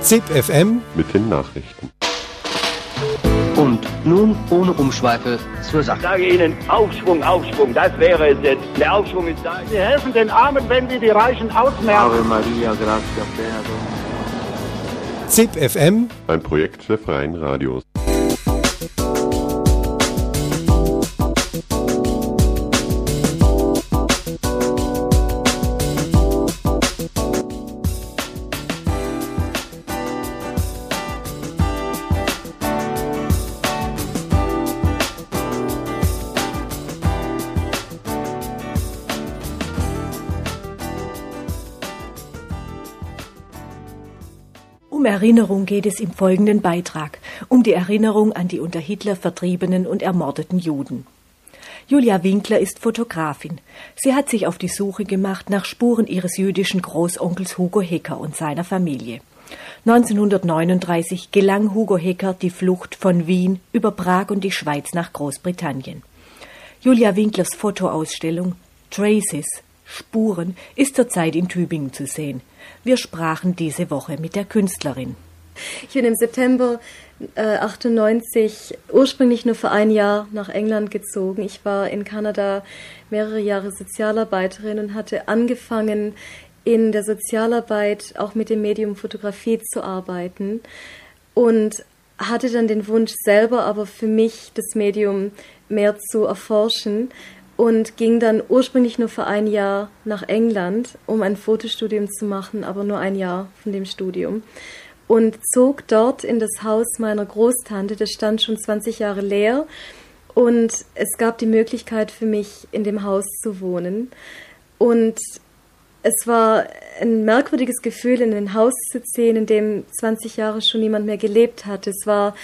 ZIP FM mit den Nachrichten. Und nun ohne Umschweife zur Ich Sache. sage Ihnen, Aufschwung, Aufschwung, das wäre es jetzt. Der Aufschwung ist da. Sie helfen den Armen, wenn sie die Reichen ausmerzen. Ave Maria, plena Dominus. ZIP FM Ein Projekt der Freien Radios. Erinnerung geht es im folgenden Beitrag, um die Erinnerung an die unter Hitler vertriebenen und ermordeten Juden. Julia Winkler ist Fotografin. Sie hat sich auf die Suche gemacht nach Spuren ihres jüdischen Großonkels Hugo Hecker und seiner Familie. 1939 gelang Hugo Hecker die Flucht von Wien über Prag und die Schweiz nach Großbritannien. Julia Winklers Fotoausstellung Traces Spuren ist zurzeit in Tübingen zu sehen. Wir sprachen diese Woche mit der Künstlerin. Ich bin im September äh, 98 ursprünglich nur für ein Jahr nach England gezogen. Ich war in Kanada mehrere Jahre Sozialarbeiterin und hatte angefangen, in der Sozialarbeit auch mit dem Medium Fotografie zu arbeiten und hatte dann den Wunsch selber aber für mich das Medium mehr zu erforschen und ging dann ursprünglich nur für ein Jahr nach England, um ein Fotostudium zu machen, aber nur ein Jahr von dem Studium und zog dort in das Haus meiner Großtante. Das stand schon 20 Jahre leer und es gab die Möglichkeit für mich, in dem Haus zu wohnen. Und es war ein merkwürdiges Gefühl, in ein Haus zu ziehen, in dem 20 Jahre schon niemand mehr gelebt hat. Es war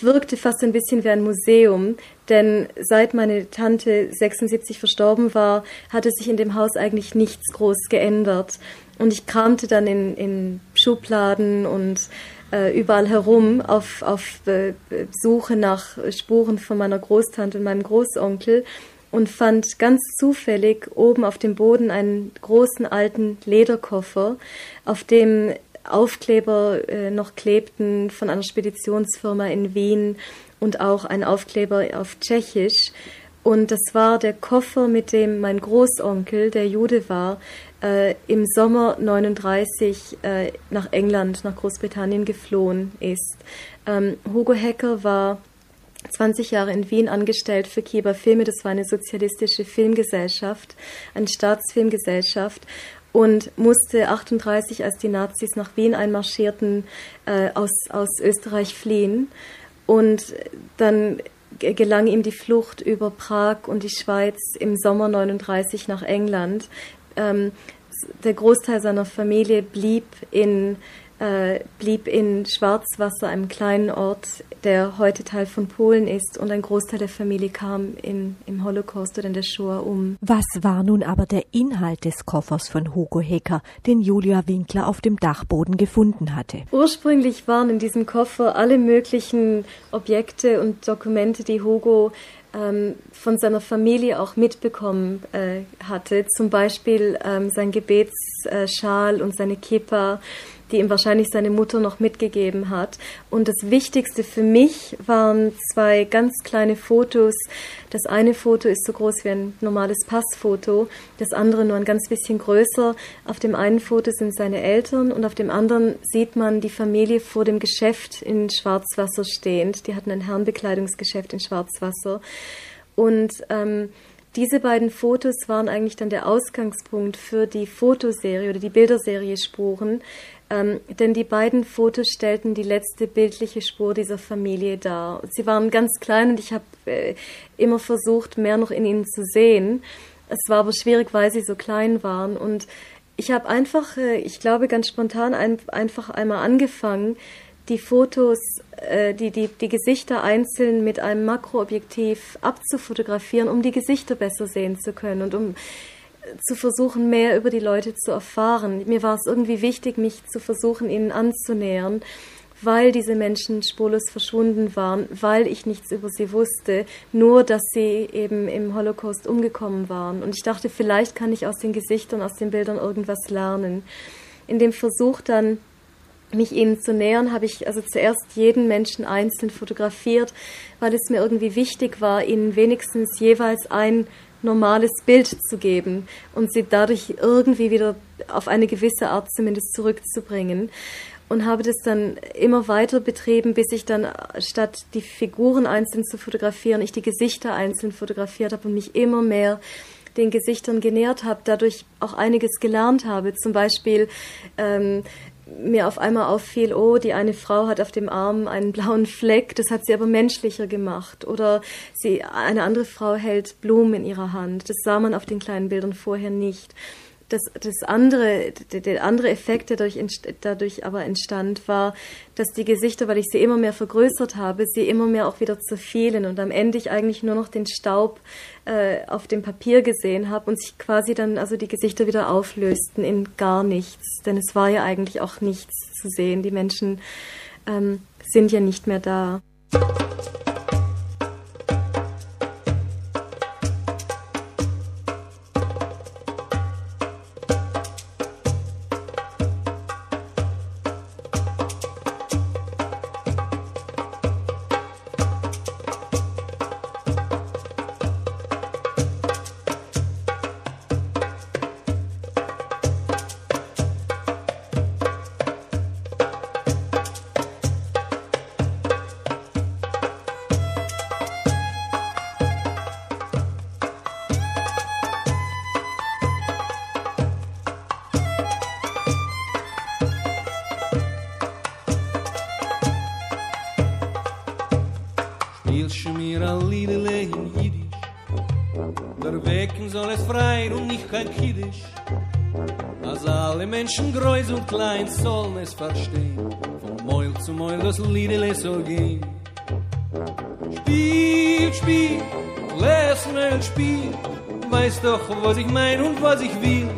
wirkte fast ein bisschen wie ein Museum, denn seit meine Tante 76 verstorben war, hatte sich in dem Haus eigentlich nichts groß geändert. Und ich kramte dann in, in Schubladen und äh, überall herum auf, auf äh, Suche nach Spuren von meiner Großtante und meinem Großonkel und fand ganz zufällig oben auf dem Boden einen großen alten Lederkoffer, auf dem Aufkleber äh, noch klebten von einer Speditionsfirma in Wien und auch ein Aufkleber auf Tschechisch. Und das war der Koffer, mit dem mein Großonkel, der Jude war, äh, im Sommer 39 äh, nach England, nach Großbritannien geflohen ist. Ähm, Hugo Hecker war 20 Jahre in Wien angestellt für Kiba Filme. Das war eine sozialistische Filmgesellschaft, eine Staatsfilmgesellschaft und musste 38, als die Nazis nach Wien einmarschierten, äh, aus, aus Österreich fliehen. Und dann gelang ihm die Flucht über Prag und die Schweiz im Sommer 39 nach England. Ähm, der Großteil seiner Familie blieb in, äh, blieb in Schwarzwasser, einem kleinen Ort, der heute Teil von Polen ist. Und ein Großteil der Familie kam in, im Holocaust oder in der Shoah um. Was war nun aber der Inhalt des Koffers von Hugo Hecker, den Julia Winkler auf dem Dachboden gefunden hatte? Ursprünglich waren in diesem Koffer alle möglichen Objekte und Dokumente, die Hugo ähm, von seiner Familie auch mitbekommen äh, hatte. Zum Beispiel ähm, sein Gebetsschal und seine Kippa, die ihm wahrscheinlich seine Mutter noch mitgegeben hat. Und das Wichtigste für mich waren zwei ganz kleine Fotos. Das eine Foto ist so groß wie ein normales Passfoto, das andere nur ein ganz bisschen größer. Auf dem einen Foto sind seine Eltern und auf dem anderen sieht man die Familie vor dem Geschäft in Schwarzwasser stehend. Die hatten ein Herrenbekleidungsgeschäft in Schwarzwasser. Und ähm, diese beiden Fotos waren eigentlich dann der Ausgangspunkt für die Fotoserie oder die Bilderserie Spuren, ähm, denn die beiden Fotos stellten die letzte bildliche Spur dieser Familie dar. Sie waren ganz klein und ich habe äh, immer versucht, mehr noch in ihnen zu sehen. Es war aber schwierig, weil sie so klein waren. Und ich habe einfach, äh, ich glaube ganz spontan ein, einfach einmal angefangen, die Fotos, äh, die, die, die Gesichter einzeln mit einem Makroobjektiv abzufotografieren, um die Gesichter besser sehen zu können und um zu versuchen, mehr über die Leute zu erfahren. Mir war es irgendwie wichtig, mich zu versuchen, ihnen anzunähern, weil diese Menschen spurlos verschwunden waren, weil ich nichts über sie wusste, nur dass sie eben im Holocaust umgekommen waren. Und ich dachte, vielleicht kann ich aus den Gesichtern, aus den Bildern irgendwas lernen. in dem Versuch dann mich ihnen zu nähern, habe ich also zuerst jeden Menschen einzeln fotografiert, weil es mir irgendwie wichtig war, ihnen wenigstens jeweils ein normales Bild zu geben und sie dadurch irgendwie wieder auf eine gewisse Art zumindest zurückzubringen. Und habe das dann immer weiter betrieben, bis ich dann statt die Figuren einzeln zu fotografieren, ich die Gesichter einzeln fotografiert habe und mich immer mehr den Gesichtern genähert habe, dadurch auch einiges gelernt habe. Zum Beispiel ähm, mir auf einmal auffiel, oh, die eine Frau hat auf dem Arm einen blauen Fleck, das hat sie aber menschlicher gemacht. Oder sie, eine andere Frau hält Blumen in ihrer Hand. Das sah man auf den kleinen Bildern vorher nicht das, das andere, der, der andere Effekt, der dadurch, dadurch aber entstand, war, dass die Gesichter, weil ich sie immer mehr vergrößert habe, sie immer mehr auch wieder zerfielen und am Ende ich eigentlich nur noch den Staub äh, auf dem Papier gesehen habe und sich quasi dann also die Gesichter wieder auflösten in gar nichts, denn es war ja eigentlich auch nichts zu sehen. Die Menschen ähm, sind ja nicht mehr da. Klein sollen es verstehen. Von Meul zu Meul das Liedele soll gehen. Spiel, Spiel, lass mal Spiel. Weiß doch, was ich mein und was ich will.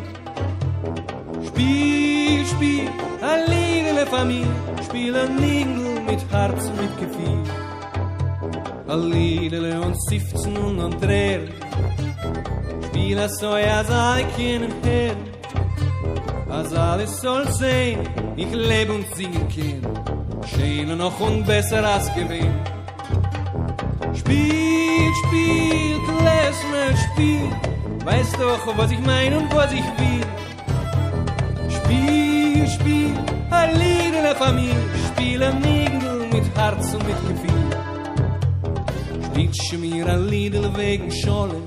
Spiel, Spiel, a Liedele Familie. Spiel ein Nigel mit Herz und mit Gefühl. A Liedele und Sifzen und Andrer. Spiel a so ja, sei keinen Herr. Als alles soll sein, ich lebe und singen kann, schöner noch und besser als gewinn. Spiel, spiel, Klesmer, spiel, weißt doch, was ich mein und was ich will. Spiel, spiel, ein Lied in der Familie, spiel ein Nigel mit Herz und mit Gefühl. Spielst mir ein Lied wegen Scholem,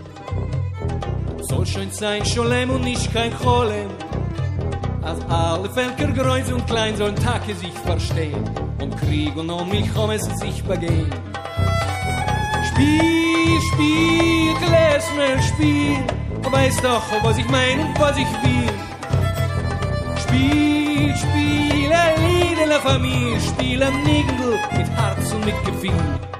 soll schön sein, Scholem und nicht kein Cholem. Als alle Völker groß und klein sollen Tage sich verstehen und Krieg und um mich um es sich begehen. Spiel, Spiel, Klesmer, Spiel, du weißt doch, was ich mein und was ich will. Spiel, Spiel, ein Lied in der Familie, Spiel am Nigel mit Herz und mit Gefühl.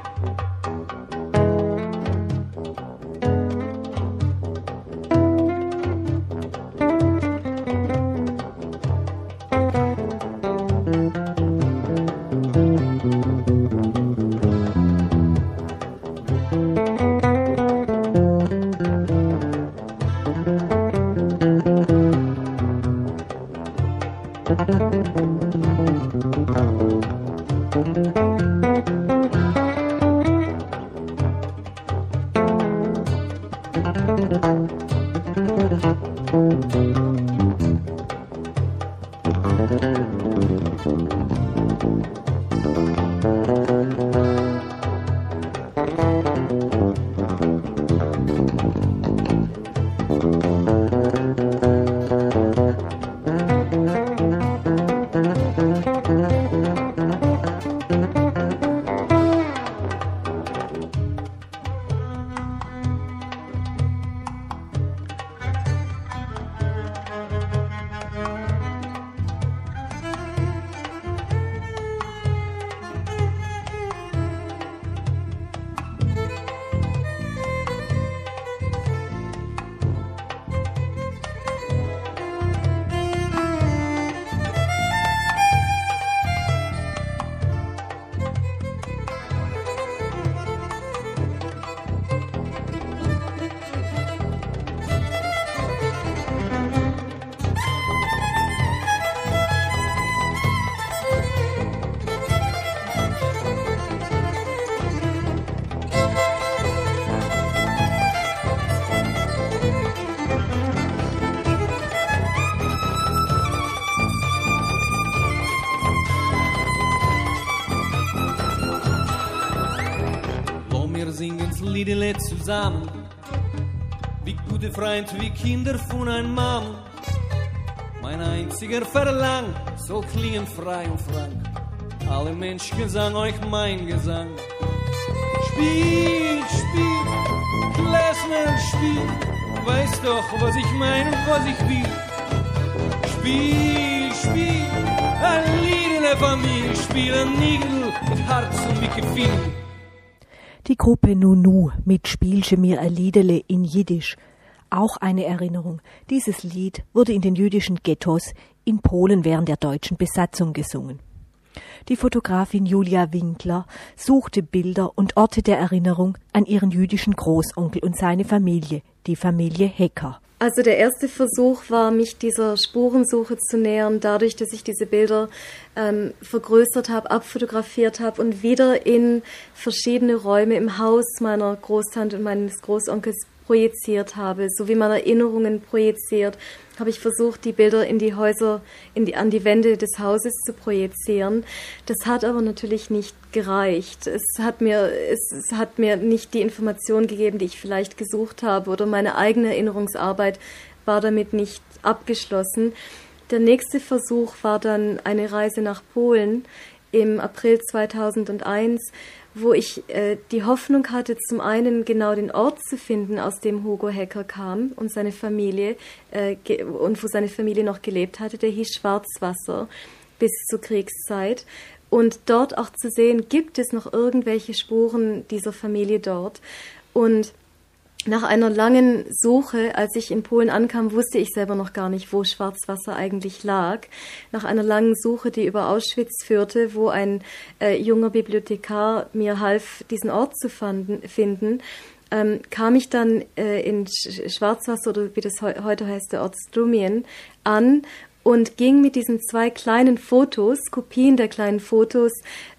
Freund, wie Kinder von einem Mann. Mein einziger Verlang soll klingen frei und frank. Alle Menschen Gesang, euch mein Gesang. Spiel, spiel, Klesmer, spiel. Weißt doch, was ich meine und was ich will. Spiel, spiel, ein Lied in der Familie. Spiel ein Nigel mit Herz und mit Gefühl. Die Gruppe Nunu mit Spielche mir ein Liedele in Jiddisch. Auch eine Erinnerung. Dieses Lied wurde in den jüdischen Ghettos in Polen während der deutschen Besatzung gesungen. Die Fotografin Julia Winkler suchte Bilder und Orte der Erinnerung an ihren jüdischen Großonkel und seine Familie, die Familie Hecker. Also der erste Versuch war, mich dieser Spurensuche zu nähern, dadurch, dass ich diese Bilder ähm, vergrößert habe, abfotografiert habe und wieder in verschiedene Räume im Haus meiner Großtante und meines Großonkels projiziert habe, so wie man Erinnerungen projiziert, habe ich versucht, die Bilder in die Häuser, in die, an die Wände des Hauses zu projizieren. Das hat aber natürlich nicht gereicht. Es hat mir, es, es hat mir nicht die Information gegeben, die ich vielleicht gesucht habe, oder meine eigene Erinnerungsarbeit war damit nicht abgeschlossen. Der nächste Versuch war dann eine Reise nach Polen im April 2001 wo ich äh, die Hoffnung hatte, zum einen genau den Ort zu finden, aus dem Hugo Hecker kam und seine Familie äh, und wo seine Familie noch gelebt hatte, der hieß Schwarzwasser bis zur Kriegszeit. Und dort auch zu sehen, gibt es noch irgendwelche Spuren dieser Familie dort. Und nach einer langen Suche, als ich in Polen ankam, wusste ich selber noch gar nicht, wo Schwarzwasser eigentlich lag. Nach einer langen Suche, die über Auschwitz führte, wo ein äh, junger Bibliothekar mir half, diesen Ort zu fanden, finden, ähm, kam ich dann äh, in Schwarzwasser oder wie das he heute heißt, der Ort Strumien, an und ging mit diesen zwei kleinen Fotos, Kopien der kleinen Fotos,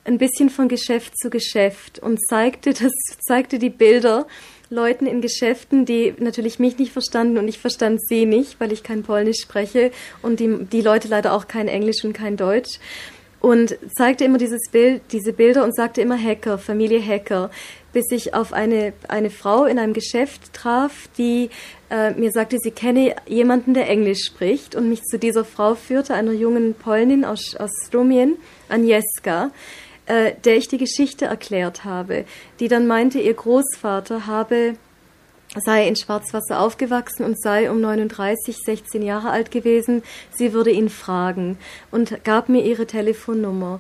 ein bisschen von Geschäft zu Geschäft und zeigte das, zeigte die Bilder Leuten in Geschäften, die natürlich mich nicht verstanden und ich verstand sie nicht, weil ich kein Polnisch spreche und die, die Leute leider auch kein Englisch und kein Deutsch. Und zeigte immer dieses Bild, diese Bilder und sagte immer Hacker, Familie Hacker, bis ich auf eine, eine Frau in einem Geschäft traf, die äh, mir sagte, sie kenne jemanden, der Englisch spricht und mich zu dieser Frau führte, einer jungen Polnin aus, aus Strumien, Agnieszka, äh, der ich die Geschichte erklärt habe, die dann meinte, ihr Großvater habe sei in Schwarzwasser aufgewachsen und sei um 39, 16 Jahre alt gewesen. Sie würde ihn fragen und gab mir ihre Telefonnummer.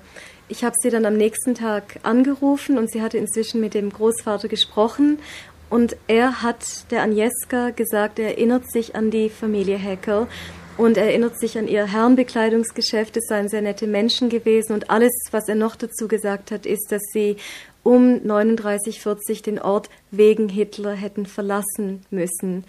Ich habe sie dann am nächsten Tag angerufen und sie hatte inzwischen mit dem Großvater gesprochen und er hat der Agnieszka gesagt, er erinnert sich an die Familie Hacker und erinnert sich an ihr Herrenbekleidungsgeschäft. Es seien sehr nette Menschen gewesen und alles, was er noch dazu gesagt hat, ist, dass sie um 3940 den Ort wegen Hitler hätten verlassen müssen.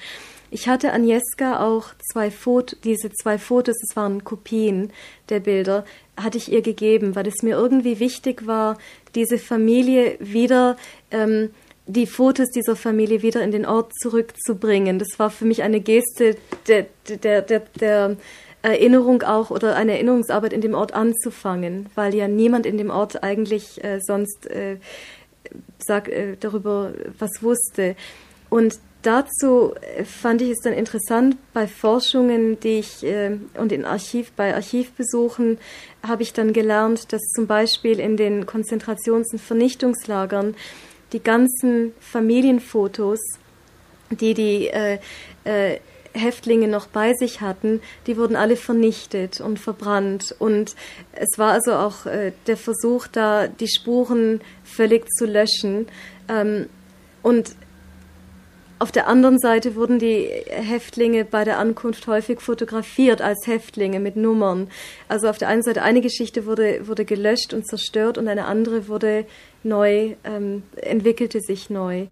Ich hatte Agnieszka auch zwei Fotos, diese zwei Fotos, das waren Kopien der Bilder, hatte ich ihr gegeben, weil es mir irgendwie wichtig war, diese Familie wieder ähm, die Fotos dieser Familie wieder in den Ort zurückzubringen. Das war für mich eine Geste der, der, der, der Erinnerung auch oder eine Erinnerungsarbeit in dem Ort anzufangen, weil ja niemand in dem Ort eigentlich äh, sonst äh, sag, äh, darüber was wusste. Und dazu äh, fand ich es dann interessant, bei Forschungen, die ich äh, und in Archiv, bei Archivbesuchen habe ich dann gelernt, dass zum Beispiel in den Konzentrations- und Vernichtungslagern die ganzen Familienfotos, die die äh, äh, Häftlinge noch bei sich hatten, die wurden alle vernichtet und verbrannt. Und es war also auch äh, der Versuch, da die Spuren völlig zu löschen. Ähm, und auf der anderen Seite wurden die Häftlinge bei der Ankunft häufig fotografiert als Häftlinge mit Nummern. Also auf der einen Seite eine Geschichte wurde, wurde gelöscht und zerstört und eine andere wurde neu, ähm, entwickelte sich neu.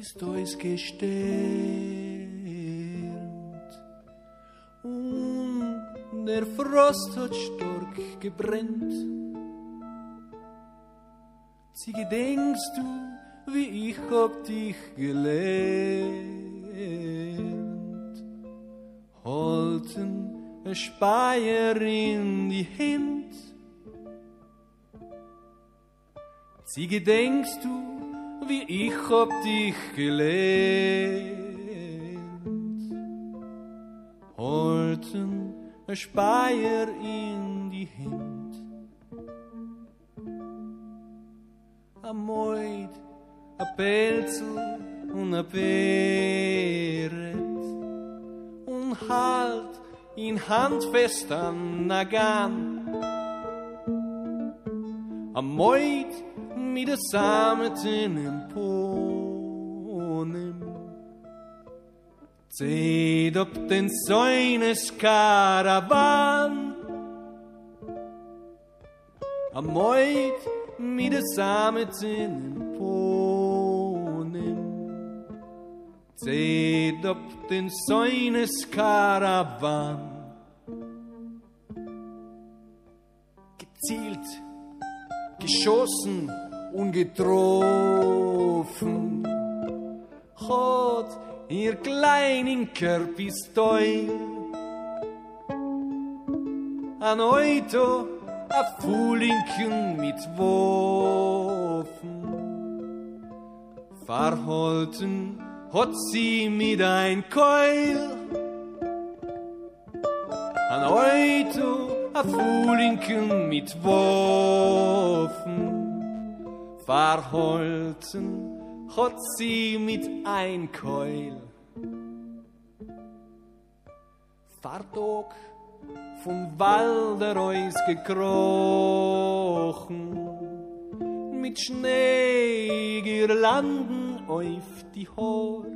Ist ausgesternt und der Frost hat stark gebrennt. Sie gedenkst du, wie ich hab dich gelernt. Holten ein Speier in die Hand. Sie gedenkst du, wie ich hab dich gelernt. Holten ein Speier in die Hand. A Moid, a Pelzel und a Beret und halt in handfest an Nagan. A Moid mi de sametin en ponen Zed op den soines karavan Amoit mi de sametin im ponem Zed op den soines karavan Gezielt, geschossen, geschossen. Und getroffen. Hat ihr kleinen Körpistoi. An Euto, a Fulinken mit Wofen. Verholten hat sie mit ein Keul. An Euto, a Fulinken mit Wofen. Verholten hat sie mit ein Keul. Fartog vom Waldereus gekrochen, mit Schneegirlanden auf die Haar.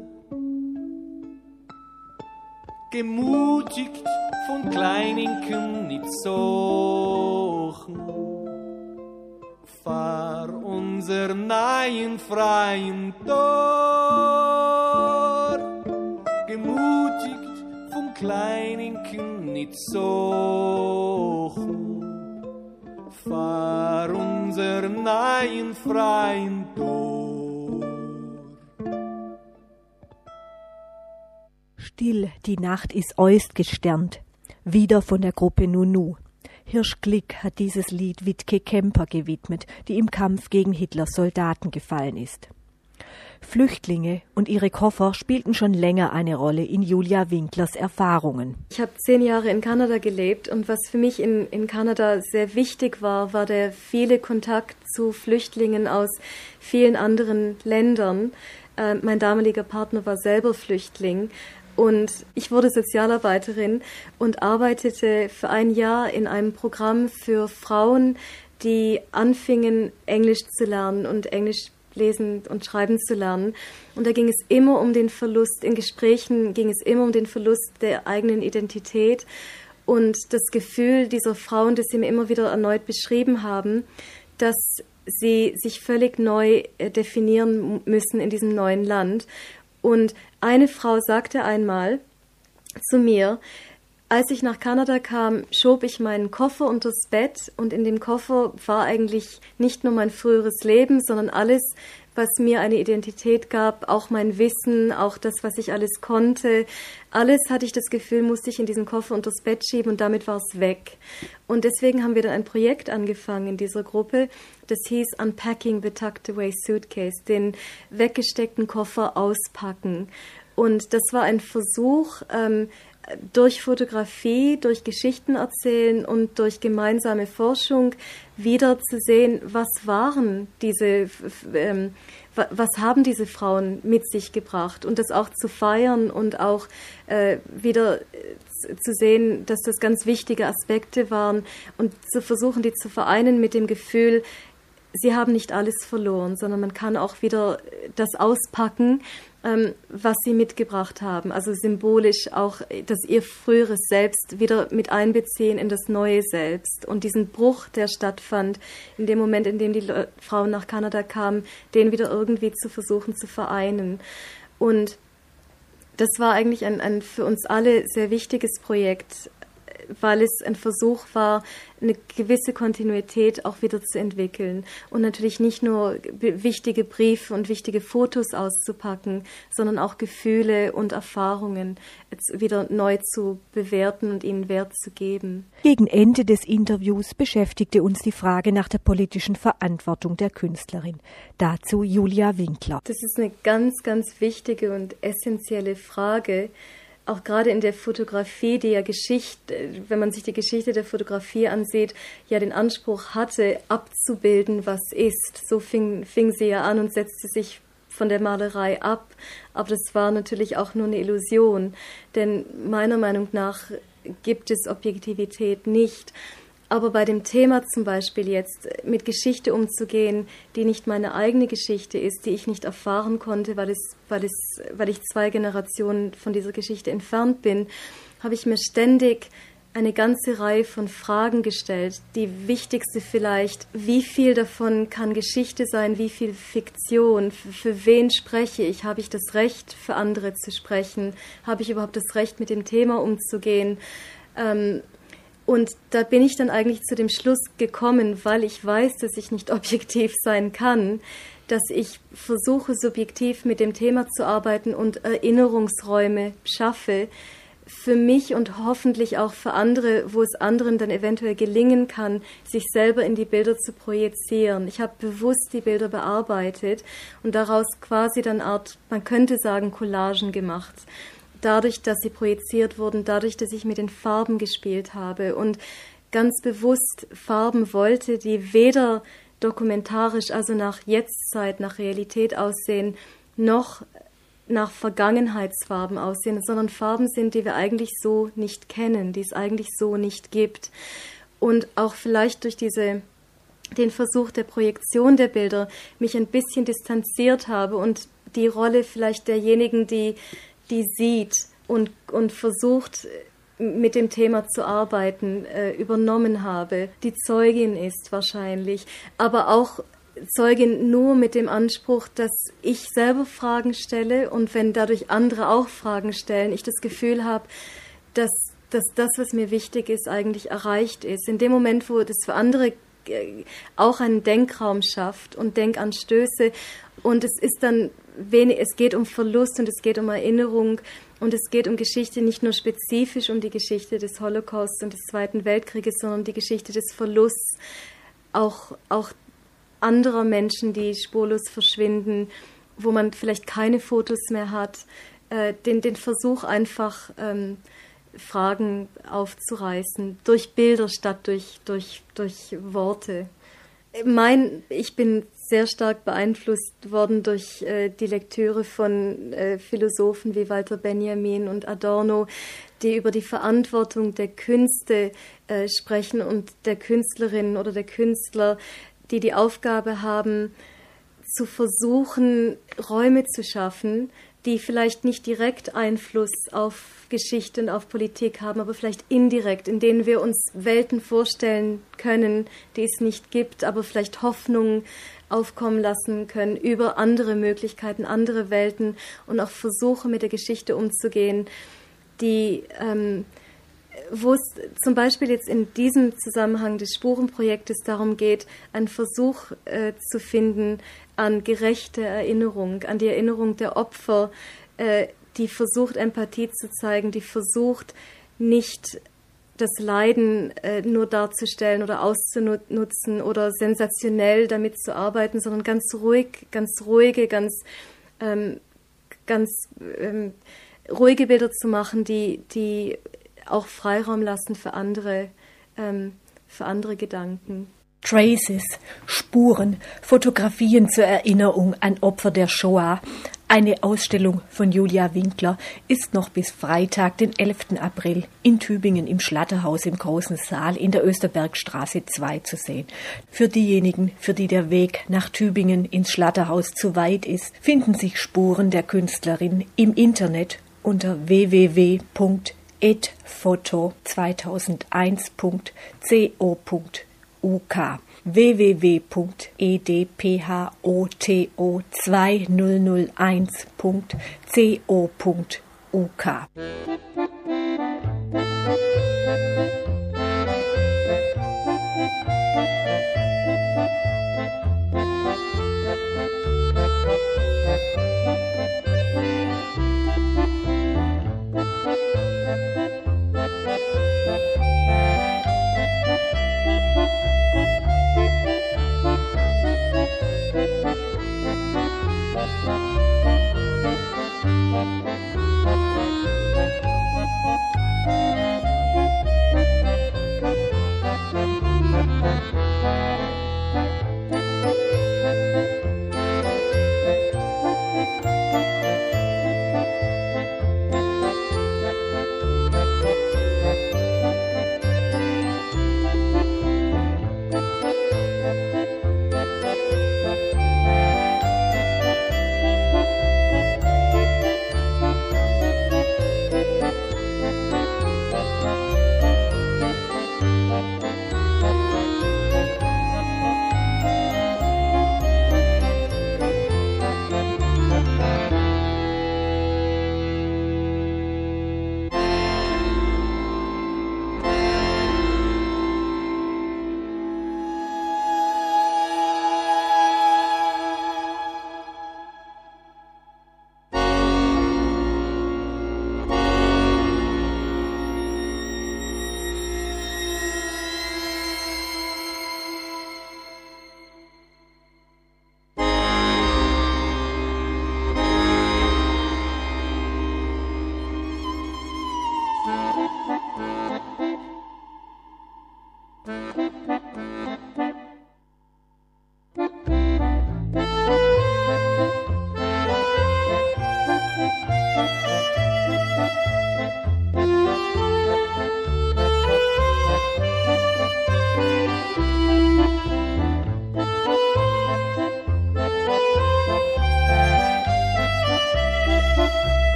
Gemutigt von Kleininken nicht sochen, fahr unser neuen freien Tor. Gemutigt vom Kleininken nicht sochen, fahr unser neuen freien Tor. Still, die Nacht ist äußerst gesternt. Wieder von der Gruppe Nunu. Hirschglick hat dieses Lied Wittke Kemper gewidmet, die im Kampf gegen Hitlers Soldaten gefallen ist. Flüchtlinge und ihre Koffer spielten schon länger eine Rolle in Julia Winklers Erfahrungen. Ich habe zehn Jahre in Kanada gelebt und was für mich in, in Kanada sehr wichtig war, war der viele Kontakt zu Flüchtlingen aus vielen anderen Ländern. Äh, mein damaliger Partner war selber Flüchtling und ich wurde Sozialarbeiterin und arbeitete für ein Jahr in einem Programm für Frauen, die anfingen, Englisch zu lernen und Englisch lesen und schreiben zu lernen. Und da ging es immer um den Verlust, in Gesprächen ging es immer um den Verlust der eigenen Identität und das Gefühl dieser Frauen, das sie mir immer wieder erneut beschrieben haben, dass sie sich völlig neu äh, definieren müssen in diesem neuen Land. Und eine Frau sagte einmal zu mir, als ich nach Kanada kam, schob ich meinen Koffer unters Bett und in dem Koffer war eigentlich nicht nur mein früheres Leben, sondern alles, was mir eine Identität gab, auch mein Wissen, auch das, was ich alles konnte. Alles hatte ich das Gefühl, musste ich in diesen Koffer unters Bett schieben und damit war es weg. Und deswegen haben wir dann ein Projekt angefangen in dieser Gruppe, das hieß Unpacking the Tucked Away Suitcase, den weggesteckten Koffer auspacken. Und das war ein Versuch, ähm, durch Fotografie, durch Geschichten erzählen und durch gemeinsame Forschung wieder zu sehen, was waren diese, ähm, was haben diese Frauen mit sich gebracht und das auch zu feiern und auch äh, wieder äh, zu sehen, dass das ganz wichtige Aspekte waren und zu versuchen, die zu vereinen mit dem Gefühl, sie haben nicht alles verloren, sondern man kann auch wieder das auspacken ähm, was sie mitgebracht haben. Also symbolisch auch, dass ihr früheres Selbst wieder mit einbeziehen in das neue Selbst. Und diesen Bruch, der stattfand, in dem Moment, in dem die Le Frauen nach Kanada kamen, den wieder irgendwie zu versuchen zu vereinen. Und das war eigentlich ein, ein für uns alle sehr wichtiges Projekt, weil es ein Versuch war, eine gewisse Kontinuität auch wieder zu entwickeln und natürlich nicht nur wichtige Briefe und wichtige Fotos auszupacken, sondern auch Gefühle und Erfahrungen wieder neu zu bewerten und ihnen Wert zu geben. Gegen Ende des Interviews beschäftigte uns die Frage nach der politischen Verantwortung der Künstlerin. Dazu Julia Winkler. Das ist eine ganz, ganz wichtige und essentielle Frage auch gerade in der Fotografie, die ja Geschichte, wenn man sich die Geschichte der Fotografie ansieht, ja den Anspruch hatte, abzubilden, was ist. So fing, fing sie ja an und setzte sich von der Malerei ab. Aber das war natürlich auch nur eine Illusion, denn meiner Meinung nach gibt es Objektivität nicht. Aber bei dem Thema zum Beispiel jetzt mit Geschichte umzugehen, die nicht meine eigene Geschichte ist, die ich nicht erfahren konnte, weil, es, weil, es, weil ich zwei Generationen von dieser Geschichte entfernt bin, habe ich mir ständig eine ganze Reihe von Fragen gestellt. Die wichtigste vielleicht, wie viel davon kann Geschichte sein, wie viel Fiktion, für, für, wen spreche ich, habe ich das Recht, für andere zu sprechen, habe ich überhaupt das Recht, mit dem Thema umzugehen. Ähm, und da bin ich dann eigentlich zu dem Schluss gekommen, weil ich weiß, dass ich nicht objektiv sein kann, dass ich versuche, subjektiv mit dem Thema zu arbeiten und Erinnerungsräume schaffe, für mich und hoffentlich auch für andere, wo es anderen dann eventuell gelingen kann, sich selber in die Bilder zu projizieren. Ich habe bewusst die Bilder bearbeitet und daraus quasi dann Art, man könnte sagen, Collagen gemacht dadurch, dass sie projiziert wurden, dadurch, dass ich mit den Farben gespielt habe und ganz bewusst Farben wollte, die weder dokumentarisch, also nach Jetztzeit, nach Realität aussehen, noch nach Vergangenheitsfarben aussehen, sondern Farben sind, die wir eigentlich so nicht kennen, die es eigentlich so nicht gibt. Und auch vielleicht durch diese, den Versuch der Projektion der Bilder mich ein bisschen distanziert habe und die Rolle vielleicht derjenigen, die die sieht und, und versucht, mit dem Thema zu arbeiten, äh, übernommen habe. Die Zeugin ist wahrscheinlich, aber auch Zeugin nur mit dem Anspruch, dass ich selber Fragen stelle und wenn dadurch andere auch Fragen stellen, ich das Gefühl habe, dass, dass das, was mir wichtig ist, eigentlich erreicht ist. In dem Moment, wo das für andere auch einen Denkraum schafft und Denkanstöße. Und es ist dann wenig, es geht um Verlust und es geht um Erinnerung und es geht um Geschichte nicht nur spezifisch um die Geschichte des Holocausts und des Zweiten Weltkrieges, sondern die Geschichte des Verlusts. Auch, auch anderer Menschen, die spurlos verschwinden, wo man vielleicht keine Fotos mehr hat, äh, den, den Versuch einfach ähm, Fragen aufzureißen durch Bilder statt durch, durch, durch Worte. Mein, ich bin sehr stark beeinflusst worden durch äh, die Lektüre von äh, Philosophen wie Walter Benjamin und Adorno, die über die Verantwortung der Künste äh, sprechen und der Künstlerin oder der Künstler, die die Aufgabe haben, zu versuchen, Räume zu schaffen, die vielleicht nicht direkt Einfluss auf Geschichte und auf Politik haben, aber vielleicht indirekt, in denen wir uns Welten vorstellen können, die es nicht gibt, aber vielleicht Hoffnungen aufkommen lassen können über andere Möglichkeiten, andere Welten und auch Versuche mit der Geschichte umzugehen, die ähm, wo es zum Beispiel jetzt in diesem Zusammenhang des Spurenprojektes darum geht, einen Versuch äh, zu finden an gerechte Erinnerung, an die Erinnerung der Opfer, äh, die versucht, Empathie zu zeigen, die versucht, nicht das Leiden äh, nur darzustellen oder auszunutzen oder sensationell damit zu arbeiten, sondern ganz ruhig, ganz ruhige, ganz, ähm, ganz ähm, ruhige Bilder zu machen, die, die auch Freiraum lassen für andere, ähm, für andere Gedanken. Traces, Spuren, Fotografien zur Erinnerung an Opfer der Shoah. Eine Ausstellung von Julia Winkler ist noch bis Freitag, den 11. April, in Tübingen im Schlatterhaus im Großen Saal in der Österbergstraße 2 zu sehen. Für diejenigen, für die der Weg nach Tübingen ins Schlatterhaus zu weit ist, finden sich Spuren der Künstlerin im Internet unter www.edfoto2001.co.uk www.edphoto2001.co.uk.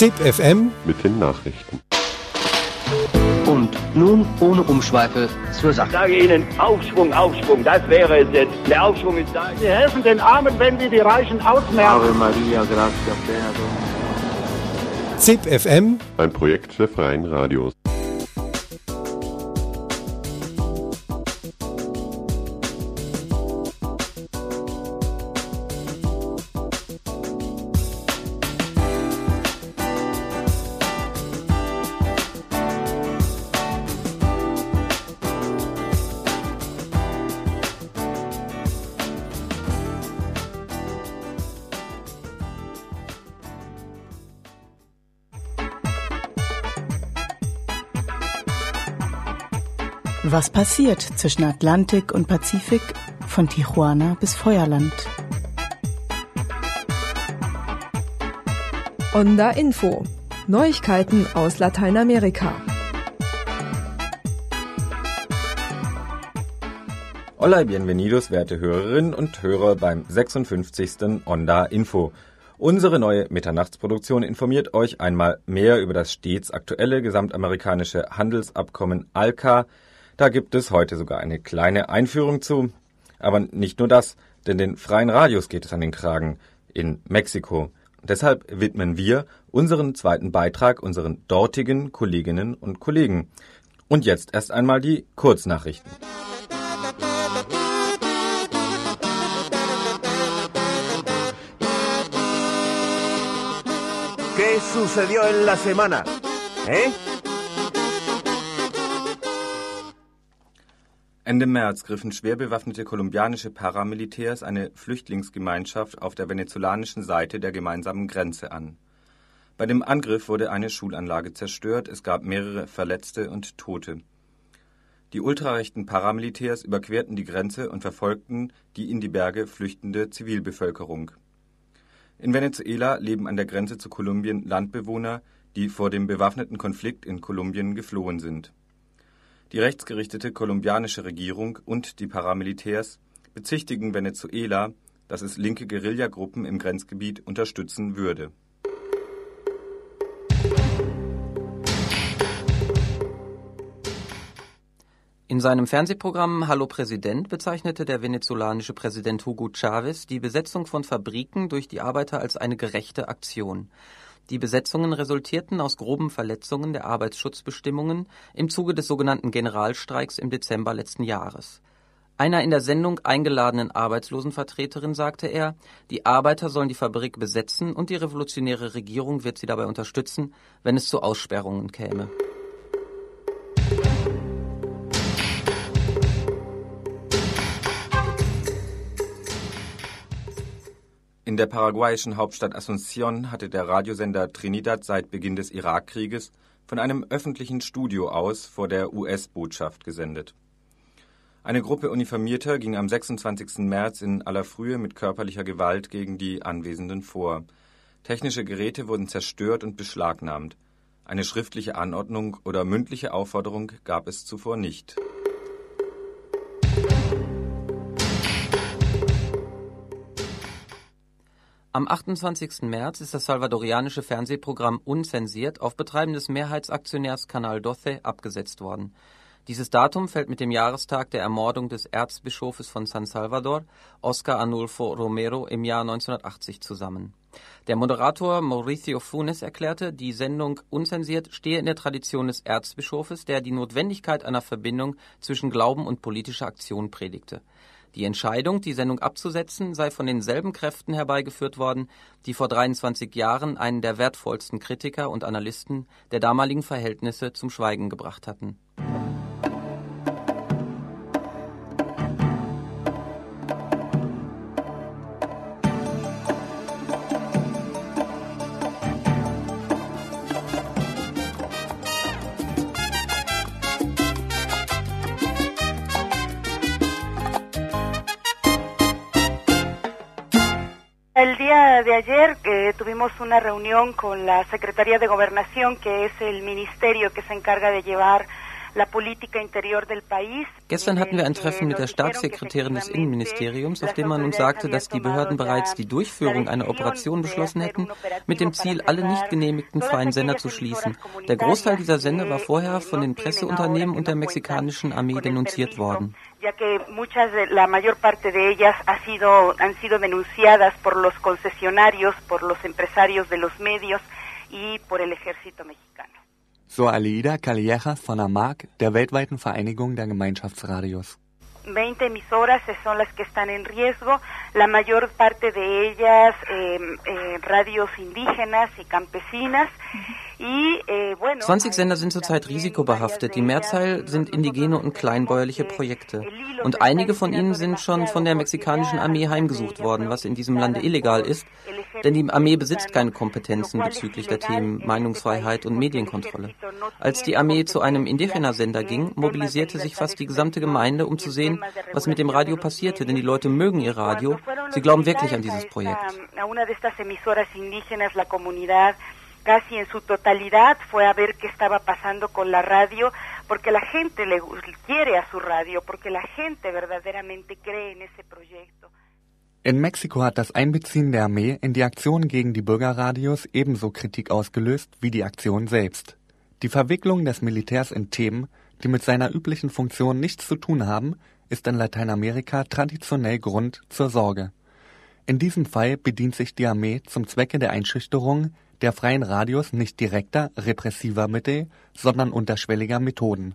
ZIP FM mit den Nachrichten. Und nun ohne Umschweife zur Sache. Ich sage Ihnen, Aufschwung, Aufschwung, das wäre es jetzt. Der Aufschwung ist da. Sie helfen den Armen, wenn Sie die Reichen ausmerken. Ave Maria, gratia plena ZIP FM, ein Projekt der Freien Radios. Was passiert zwischen Atlantik und Pazifik von Tijuana bis Feuerland? Onda Info. Neuigkeiten aus Lateinamerika. Hola, bienvenidos, werte Hörerinnen und Hörer beim 56. Onda Info. Unsere neue Mitternachtsproduktion informiert euch einmal mehr über das stets aktuelle gesamtamerikanische Handelsabkommen ALCA, da gibt es heute sogar eine kleine Einführung zu. Aber nicht nur das, denn den freien Radios geht es an den Kragen. In Mexiko. Deshalb widmen wir unseren zweiten Beitrag unseren dortigen Kolleginnen und Kollegen. Und jetzt erst einmal die Kurznachrichten. ¿Qué sucedió en la semana? ¿Eh? Ende März griffen schwer bewaffnete kolumbianische Paramilitärs eine Flüchtlingsgemeinschaft auf der venezolanischen Seite der gemeinsamen Grenze an. Bei dem Angriff wurde eine Schulanlage zerstört, es gab mehrere Verletzte und Tote. Die ultrarechten Paramilitärs überquerten die Grenze und verfolgten die in die Berge flüchtende Zivilbevölkerung. In Venezuela leben an der Grenze zu Kolumbien Landbewohner, die vor dem bewaffneten Konflikt in Kolumbien geflohen sind die rechtsgerichtete kolumbianische Regierung und die Paramilitärs bezichtigen Venezuela, dass es linke Guerillagruppen im Grenzgebiet unterstützen würde. In seinem Fernsehprogramm Hallo Präsident bezeichnete der venezolanische Präsident Hugo Chavez die Besetzung von Fabriken durch die Arbeiter als eine gerechte Aktion. Die Besetzungen resultierten aus groben Verletzungen der Arbeitsschutzbestimmungen im Zuge des sogenannten Generalstreiks im Dezember letzten Jahres. Einer in der Sendung eingeladenen Arbeitslosenvertreterin sagte er, die Arbeiter sollen die Fabrik besetzen und die revolutionäre Regierung wird sie dabei unterstützen, wenn es zu Aussperrungen käme In der paraguayischen Hauptstadt Asunción hatte der Radiosender Trinidad seit Beginn des Irakkrieges von einem öffentlichen Studio aus vor der US-Botschaft gesendet. Eine Gruppe Uniformierter ging am 26. März in aller Frühe mit körperlicher Gewalt gegen die Anwesenden vor. Technische Geräte wurden zerstört und beschlagnahmt. Eine schriftliche Anordnung oder mündliche Aufforderung gab es zuvor nicht. Am 28. März ist das salvadorianische Fernsehprogramm Unzensiert auf Betreiben des Mehrheitsaktionärs Canal Doce abgesetzt worden. Dieses Datum fällt mit dem Jahrestag der Ermordung des Erzbischofes von San Salvador, Oscar Anulfo Romero, im Jahr 1980 zusammen. Der Moderator Mauricio Funes erklärte, die Sendung Unzensiert stehe in der Tradition des Erzbischofes, der die Notwendigkeit einer Verbindung zwischen Glauben und politischer Aktion predigte. Die Entscheidung, die Sendung abzusetzen, sei von denselben Kräften herbeigeführt worden, die vor 23 Jahren einen der wertvollsten Kritiker und Analysten der damaligen Verhältnisse zum Schweigen gebracht hatten de ayer eh, tuvimos una reunión con la Secretaría de Gobernación, que es el ministerio que se encarga de llevar Gestern hatten wir ein Treffen mit der Staatssekretärin des Innenministeriums, auf dem man uns sagte, dass die Behörden bereits die Durchführung einer Operation beschlossen hätten, mit dem Ziel, alle nicht genehmigten freien Sender zu schließen. Der Großteil dieser Sender war vorher von den Presseunternehmen und der mexikanischen Armee denunziert worden. ya que muchas de, la mayor parte de ellas ha sido, han sido denunciadas por los concesionarios, por los empresarios de los medios y por el ejército mexicano. So Aleida Calleja von AMAG, der weltweiten Vereinigung der Gemeinschaftsradios. 20 emisoras son las que están en riesgo, la mayor parte de ellas eh, eh, radios indígenas y campesinas. 20 äh, Sender sind zurzeit risikobehaftet. Die Mehrzahl sind indigene und kleinbäuerliche Projekte. Und einige von ihnen sind schon von der mexikanischen Armee heimgesucht worden, was in diesem Lande illegal ist, denn die Armee besitzt keine Kompetenzen bezüglich der Themen Meinungsfreiheit und Medienkontrolle. Als die Armee zu einem Indigener-Sender ging, mobilisierte sich fast die gesamte Gemeinde, um zu sehen, was mit dem Radio passierte, denn die Leute mögen ihr Radio. Sie glauben wirklich an dieses Projekt casi en su totalidad fue a ver qué estaba pasando con la radio, porque la gente le quiere a su radio, porque la gente verdaderamente cree en ese proyecto. In Mexiko hat das Einbeziehen der Armee in die Aktion gegen die Bürgerradios ebenso Kritik ausgelöst wie die Aktion selbst. Die Verwicklung des Militärs in Themen, die mit seiner üblichen Funktion nichts zu tun haben, ist in Lateinamerika traditionell Grund zur Sorge. In diesem Fall bedient sich die Armee zum Zwecke der Einschüchterung der freien Radios nicht direkter, repressiver Mittel, sondern unterschwelliger Methoden.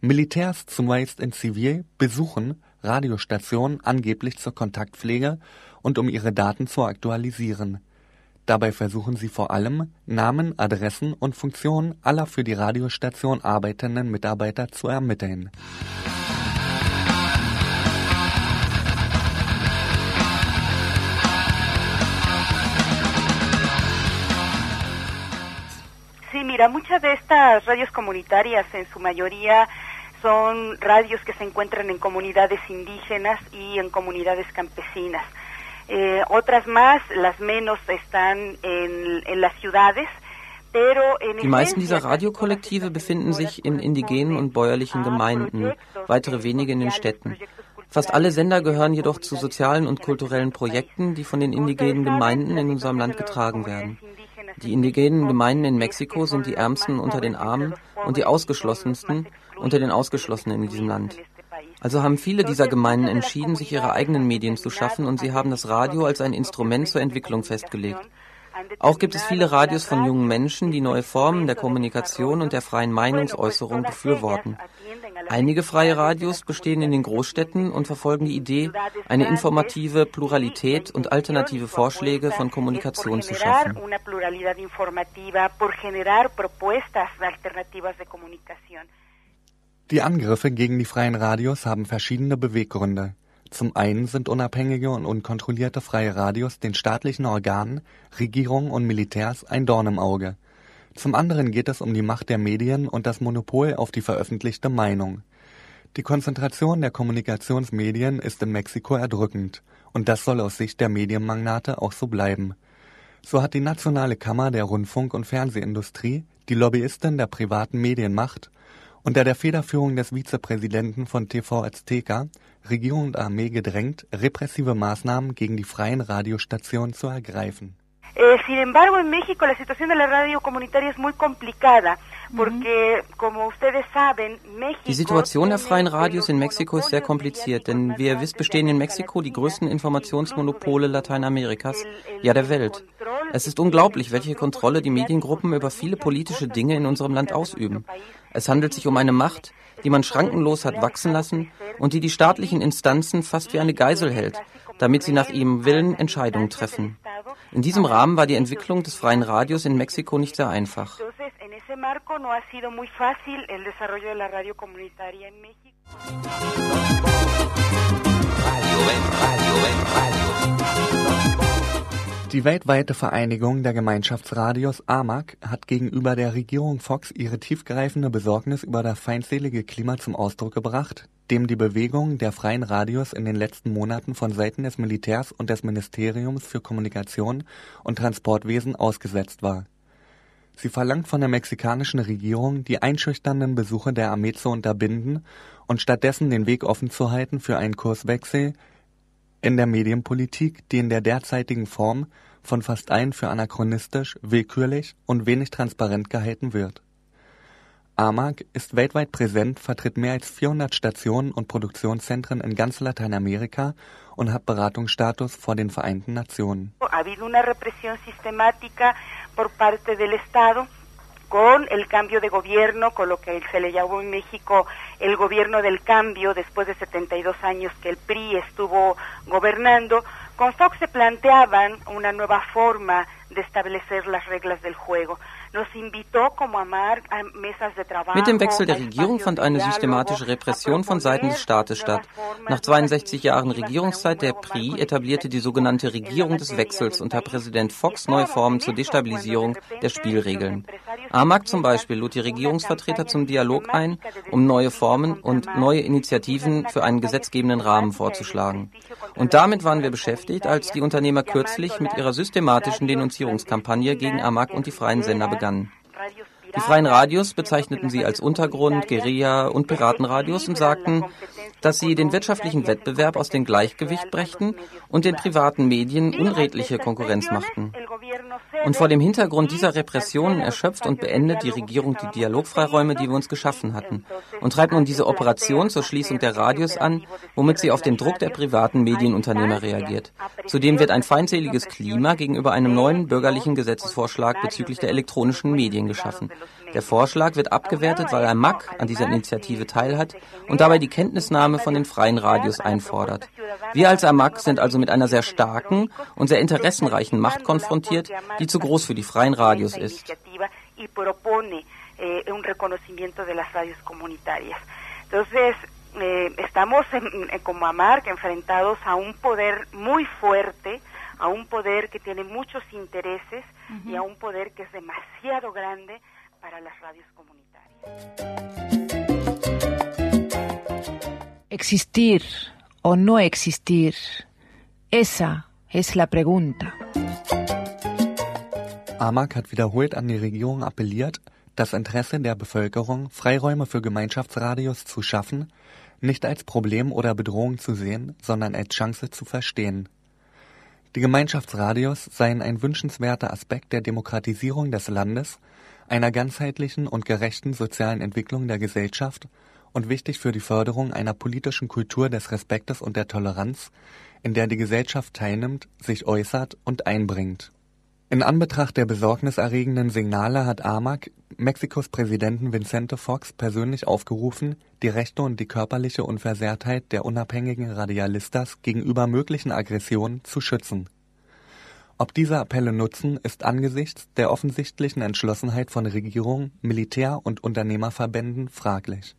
Militärs, zumeist in Zivil, besuchen Radiostationen angeblich zur Kontaktpflege und um ihre Daten zu aktualisieren. Dabei versuchen sie vor allem, Namen, Adressen und Funktionen aller für die Radiostation arbeitenden Mitarbeiter zu ermitteln. Mira, muchas de estas radios comunitarias en su mayoría son radios que se encuentran en comunidades indígenas y en comunidades campesinas. Eh, otras más, las menos, están en, en las ciudades. Die meisten dieser Radiokollektive befinden sich in indigenen und bäuerlichen Gemeinden, weitere wenige in den Städten. Fast alle Sender gehören jedoch zu sozialen und kulturellen Projekten, die von den indigenen Gemeinden in unserem Land getragen werden. Die indigenen Gemeinden in Mexiko sind die ärmsten unter den Armen und die ausgeschlossensten unter den Ausgeschlossenen in diesem Land. Also haben viele dieser Gemeinden entschieden, sich ihre eigenen Medien zu schaffen und sie haben das Radio als ein Instrument zur Entwicklung festgelegt. Auch gibt es viele Radios von jungen Menschen, die neue Formen der Kommunikation und der freien Meinungsäußerung befürworten. Einige freie Radios bestehen in den Großstädten und verfolgen die Idee, eine informative Pluralität und alternative Vorschläge von Kommunikation zu schaffen. Die Angriffe gegen die freien Radios haben verschiedene Beweggründe. Zum einen sind unabhängige und unkontrollierte freie Radios den staatlichen Organen, Regierungen und Militärs ein Dorn im Auge. Zum anderen geht es um die Macht der Medien und das Monopol auf die veröffentlichte Meinung. Die Konzentration der Kommunikationsmedien ist in Mexiko erdrückend, und das soll aus Sicht der Medienmagnate auch so bleiben. So hat die Nationale Kammer der Rundfunk- und Fernsehindustrie, die Lobbyistin der privaten Medienmacht, unter der Federführung des Vizepräsidenten von TV Azteca Regierung und Armee gedrängt, repressive Maßnahmen gegen die freien Radiostationen zu ergreifen. Eh, sin embargo, en México la situación de la radio comunitaria es muy complicada. Porque, como ustedes saben, die Situation der freien Radios in Mexiko ist sehr kompliziert, denn wie ihr wisst, bestehen in Mexiko die größten Informationsmonopole Lateinamerikas, ja der Welt. Es ist unglaublich, welche Kontrolle die Mediengruppen über viele politische Dinge in unserem Land ausüben. Es handelt sich um eine Macht, die man schrankenlos hat wachsen lassen und die die staatlichen Instanzen fast wie eine Geisel hält, damit sie nach ihrem Willen Entscheidungen treffen. In diesem Rahmen war die Entwicklung des freien Radios in Mexiko nicht sehr einfach. Die weltweite Vereinigung der Gemeinschaftsradios AMAG hat gegenüber der Regierung Fox ihre tiefgreifende Besorgnis über das feindselige Klima zum Ausdruck gebracht, dem die Bewegung der freien Radios in den letzten Monaten von Seiten des Militärs und des Ministeriums für Kommunikation und Transportwesen ausgesetzt war. Sie verlangt von der mexikanischen Regierung, die einschüchternden Besuche der Armee zu unterbinden und stattdessen den Weg offen zu halten für einen Kurswechsel in der Medienpolitik, die in der derzeitigen Form von fast allen für anachronistisch, willkürlich und wenig transparent gehalten wird. AMAG ist weltweit präsent, vertritt mehr als 400 Stationen und Produktionszentren in ganz Lateinamerika und hat Beratungsstatus vor den Vereinten Nationen. Ha habido una represión sistemática por parte del Estado con el cambio de gobierno, con lo que se le llamó en México el gobierno del cambio después de 72 años que el PRI estuvo gobernando, con Fox se planteaban una nueva forma de establecer las reglas del juego. Mit dem Wechsel der Regierung fand eine systematische Repression von Seiten des Staates statt. Nach 62 Jahren Regierungszeit der PRI etablierte die sogenannte Regierung des Wechsels unter Präsident Fox neue Formen zur Destabilisierung der Spielregeln. AMAG zum Beispiel lud die Regierungsvertreter zum Dialog ein, um neue Formen und neue Initiativen für einen gesetzgebenden Rahmen vorzuschlagen. Und damit waren wir beschäftigt, als die Unternehmer kürzlich mit ihrer systematischen Denunzierungskampagne gegen AMAG und die freien Sender begannen begann. Die freien Radios bezeichneten sie als Untergrund, Guerilla und Piratenradios und sagten, dass sie den wirtschaftlichen Wettbewerb aus dem Gleichgewicht brächten und den privaten Medien unredliche Konkurrenz machten. Und vor dem Hintergrund dieser Repressionen erschöpft und beendet die Regierung die Dialogfreiräume, die wir uns geschaffen hatten, und treibt nun diese Operation zur Schließung der Radios an, womit sie auf den Druck der privaten Medienunternehmer reagiert. Zudem wird ein feindseliges Klima gegenüber einem neuen bürgerlichen Gesetzesvorschlag bezüglich der elektronischen Medien geschaffen. Der Vorschlag wird abgewertet, weil ein MAC an dieser Initiative teilhat und dabei die Kenntnisnahme von den freien Radios einfordert. Wir als AMAC sind also mit einer sehr starken und sehr interessenreichen Macht konfrontiert, die zu groß für die freien Radios ist. Entonces, eh, estamos en, como AMARC enfrentados a un poder muy fuerte, a un poder que tiene muchos intereses uh -huh. y a un poder que es demasiado grande para las radios comunitarias. Existir o no existir, esa es la pregunta. AMAG hat wiederholt an die Regierung appelliert, das Interesse der Bevölkerung, Freiräume für Gemeinschaftsradios zu schaffen, nicht als Problem oder Bedrohung zu sehen, sondern als Chance zu verstehen. Die Gemeinschaftsradios seien ein wünschenswerter Aspekt der Demokratisierung des Landes, einer ganzheitlichen und gerechten sozialen Entwicklung der Gesellschaft und wichtig für die Förderung einer politischen Kultur des Respektes und der Toleranz, in der die Gesellschaft teilnimmt, sich äußert und einbringt. In Anbetracht der besorgniserregenden Signale hat AMAG Mexikos Präsidenten Vicente Fox persönlich aufgerufen, die Rechte und die körperliche Unversehrtheit der unabhängigen Radialistas gegenüber möglichen Aggressionen zu schützen. Ob diese Appelle nutzen, ist angesichts der offensichtlichen Entschlossenheit von Regierung, Militär und Unternehmerverbänden fraglich.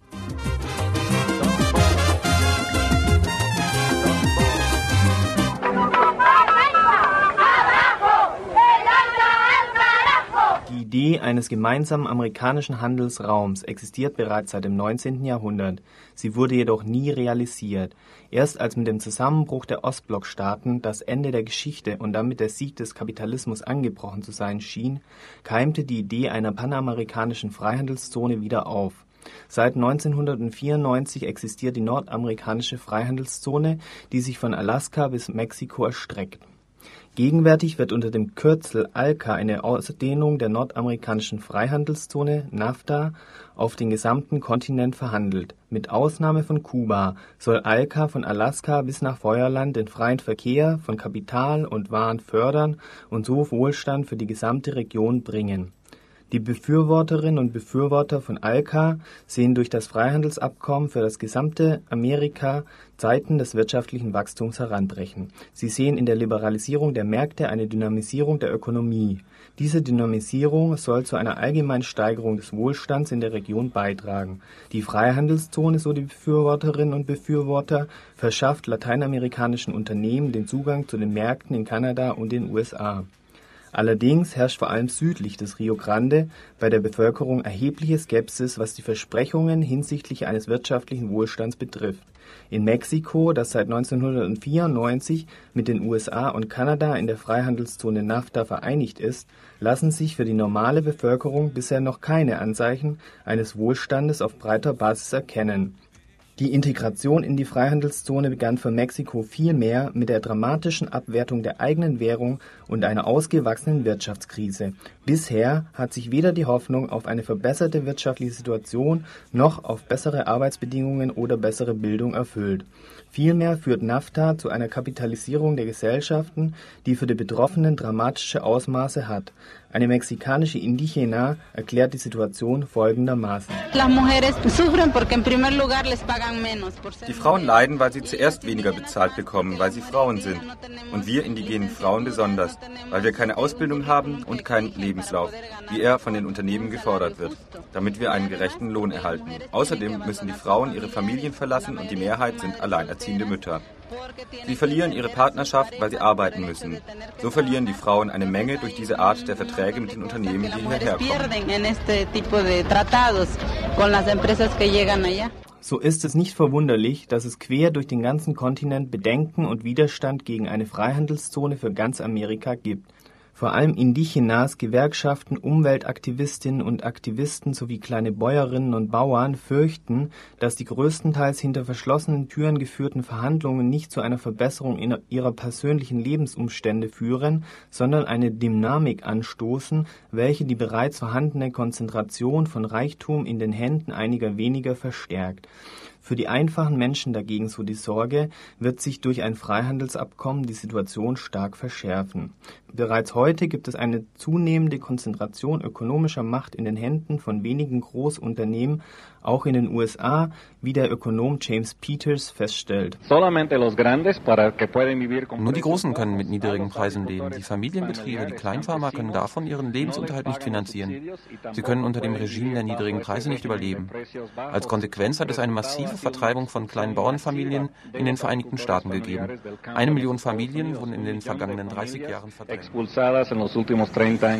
Idee eines gemeinsamen amerikanischen Handelsraums existiert bereits seit dem 19. Jahrhundert, sie wurde jedoch nie realisiert. Erst als mit dem Zusammenbruch der Ostblockstaaten das Ende der Geschichte und damit der Sieg des Kapitalismus angebrochen zu sein schien, keimte die Idee einer panamerikanischen Freihandelszone wieder auf. Seit 1994 existiert die nordamerikanische Freihandelszone, die sich von Alaska bis Mexiko erstreckt Gegenwärtig wird unter dem Kürzel ALCA eine Ausdehnung der nordamerikanischen Freihandelszone (NAFTA) auf den gesamten Kontinent verhandelt. Mit Ausnahme von Kuba soll ALCA von Alaska bis nach Feuerland den freien Verkehr von Kapital und Waren fördern und so Wohlstand für die gesamte Region bringen die Befürworterinnen und Befürworter von ALCA sehen durch das Freihandelsabkommen für das gesamte Amerika Zeiten des wirtschaftlichen Wachstums heranbrechen. Sie sehen in der Liberalisierung der Märkte eine Dynamisierung der Ökonomie. Diese Dynamisierung soll zu einer allgemeinen Steigerung des Wohlstands in der Region beitragen. Die Freihandelszone, so die Befürworterinnen und Befürworter, verschafft lateinamerikanischen Unternehmen den Zugang zu den Märkten in Kanada und den USA Allerdings herrscht vor allem südlich des Rio Grande bei der Bevölkerung erhebliche Skepsis, was die Versprechungen hinsichtlich eines wirtschaftlichen Wohlstands betrifft. In Mexiko, das seit 1994 mit den USA und Kanada in der Freihandelszone NAFTA vereinigt ist, lassen sich für die normale Bevölkerung bisher noch keine Anzeichen eines Wohlstandes auf breiter Basis erkennen die Integration in die Freihandelszone begann für Mexiko vielmehr mit der dramatischen Abwertung der eigenen Währung und einer ausgewachsenen Wirtschaftskrise. Bisher hat sich weder die Hoffnung auf eine verbesserte wirtschaftliche Situation noch auf bessere Arbeitsbedingungen oder bessere Bildung erfüllt Vielmehr führt NAFTA zu einer Kapitalisierung der Gesellschaften, die für die Betroffenen dramatische Ausmaße hat. Eine mexikanische Indigena erklärt die Situation folgendermaßen. Die Frauen leiden, weil sie zuerst weniger bezahlt bekommen, weil sie Frauen sind. Und wir indigenen Frauen besonders, weil wir keine Ausbildung haben und keinen Lebenslauf, wie er von den Unternehmen gefordert wird, damit wir einen gerechten Lohn erhalten. Außerdem müssen die Frauen ihre Familien verlassen und die Mehrheit sind alleinerziehend alleinerziehende Mütter. Sie verlieren ihre Partnerschaft, weil sie arbeiten müssen. So verlieren die Frauen eine Menge durch diese Art der Verträge mit den Unternehmen, die hierher kommen. So ist es nicht verwunderlich, dass es quer durch den ganzen Kontinent Bedenken und Widerstand gegen eine Freihandelszone für ganz Amerika gibt. Vor allem Indigenas, Gewerkschaften, Umweltaktivistinnen und Aktivisten sowie kleine Bäuerinnen und Bauern fürchten, dass die größtenteils hinter verschlossenen Türen geführten Verhandlungen nicht zu einer Verbesserung ihrer persönlichen Lebensumstände führen, sondern eine Dynamik anstoßen, welche die bereits vorhandene Konzentration von Reichtum in den Händen einiger weniger verstärkt für die einfachen Menschen dagegen, so die Sorge, wird sich durch ein Freihandelsabkommen die Situation stark verschärfen. Bereits heute gibt es eine zunehmende Konzentration ökonomischer Macht in den Händen von wenigen Großunternehmen, auch in den USA, wie der Ökonom James Peters feststellt. Nur die Großen können mit niedrigen Preisen leben. Die Familienbetriebe, die Kleinfarmer können davon ihren Lebensunterhalt nicht finanzieren. Sie können unter dem Regime der niedrigen Preise nicht überleben. Als Konsequenz hat es eine massive Vertreibung von kleinen Bauernfamilien in den Vereinigten Staaten gegeben. Eine Million Familien wurden in den vergangenen 30 Jahren verdrängt.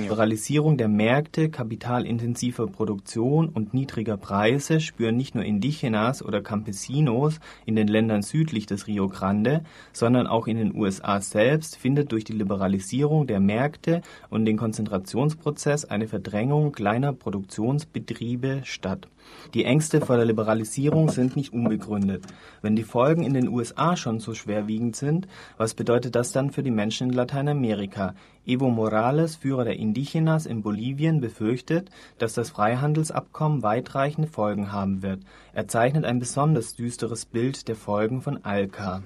Liberalisierung der Märkte, kapitalintensiver Produktion und niedriger Preise Preise spüren nicht nur Indigenas oder Campesinos in den Ländern südlich des Rio Grande, sondern auch in den USA selbst findet durch die Liberalisierung der Märkte und den Konzentrationsprozess eine Verdrängung kleiner Produktionsbetriebe statt. Die Ängste vor der Liberalisierung sind nicht unbegründet. Wenn die Folgen in den USA schon so schwerwiegend sind, was bedeutet das dann für die Menschen in Lateinamerika? Evo Morales, Führer der Indigenas in Bolivien, befürchtet, dass das Freihandelsabkommen weitreichende Folgen haben wird. Er zeichnet ein besonders düsteres Bild der Folgen von ALCA.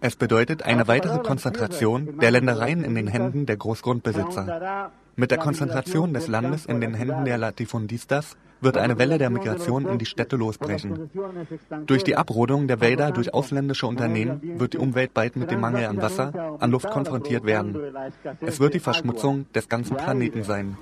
Es bedeutet eine weitere Konzentration der Ländereien in den Händen der Großgrundbesitzer. Mit der Konzentration des Landes in den Händen der Latifundistas wird eine Welle der Migration in die Städte losbrechen. Durch die Abrodung der Wälder durch ausländische Unternehmen wird die Umwelt bald mit dem Mangel an Wasser, an Luft konfrontiert werden. Es wird die Verschmutzung des ganzen Planeten sein.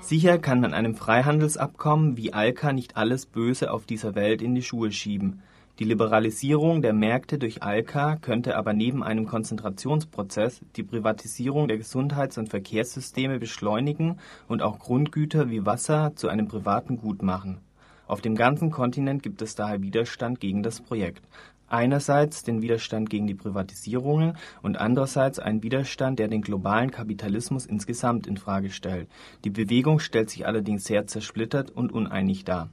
Sicher kann man einem Freihandelsabkommen wie ALCA nicht alles Böse auf dieser Welt in die Schuhe schieben. Die Liberalisierung der Märkte durch Alka könnte aber neben einem Konzentrationsprozess die Privatisierung der Gesundheits und Verkehrssysteme beschleunigen und auch Grundgüter wie Wasser zu einem privaten Gut machen. Auf dem ganzen Kontinent gibt es daher Widerstand gegen das Projekt. Einerseits den Widerstand gegen die Privatisierungen und andererseits einen Widerstand, der den globalen Kapitalismus insgesamt in Frage stellt. Die Bewegung stellt sich allerdings sehr zersplittert und uneinig dar.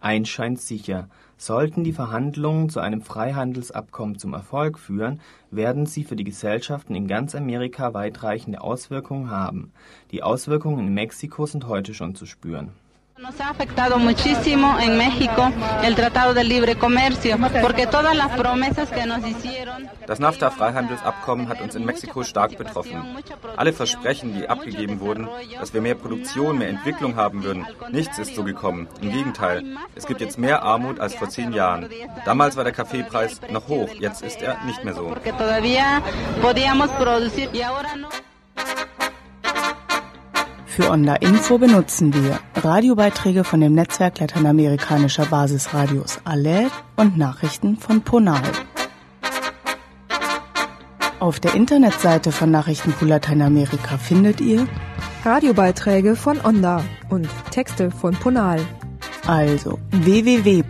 Eins scheint sicher Sollten die Verhandlungen zu einem Freihandelsabkommen zum Erfolg führen, werden sie für die Gesellschaften in ganz Amerika weitreichende Auswirkungen haben. Die Auswirkungen in Mexiko sind heute schon zu spüren Nos ha afectado muchísimo en México el Tratado de Libre Comercio, porque todas las promesas que nos hicieron. Das NAFTA-Freihandelsabkommen hat uns in Mexiko stark betroffen. Alle Versprechen, die abgegeben wurden, dass wir mehr Produktion, mehr Entwicklung haben würden, nichts ist so gekommen. Im Gegenteil, es gibt jetzt mehr Armut als vor zehn Jahren. Damals war der Kaffeepreis noch hoch, jetzt ist er nicht mehr so. Für Onda Info benutzen wir Radiobeiträge von dem Netzwerk lateinamerikanischer Basisradios ALER und Nachrichten von Ponal. Auf der Internetseite von Nachrichten für Lateinamerika findet ihr Radiobeiträge von Onda und Texte von Ponal. Also www.npla.de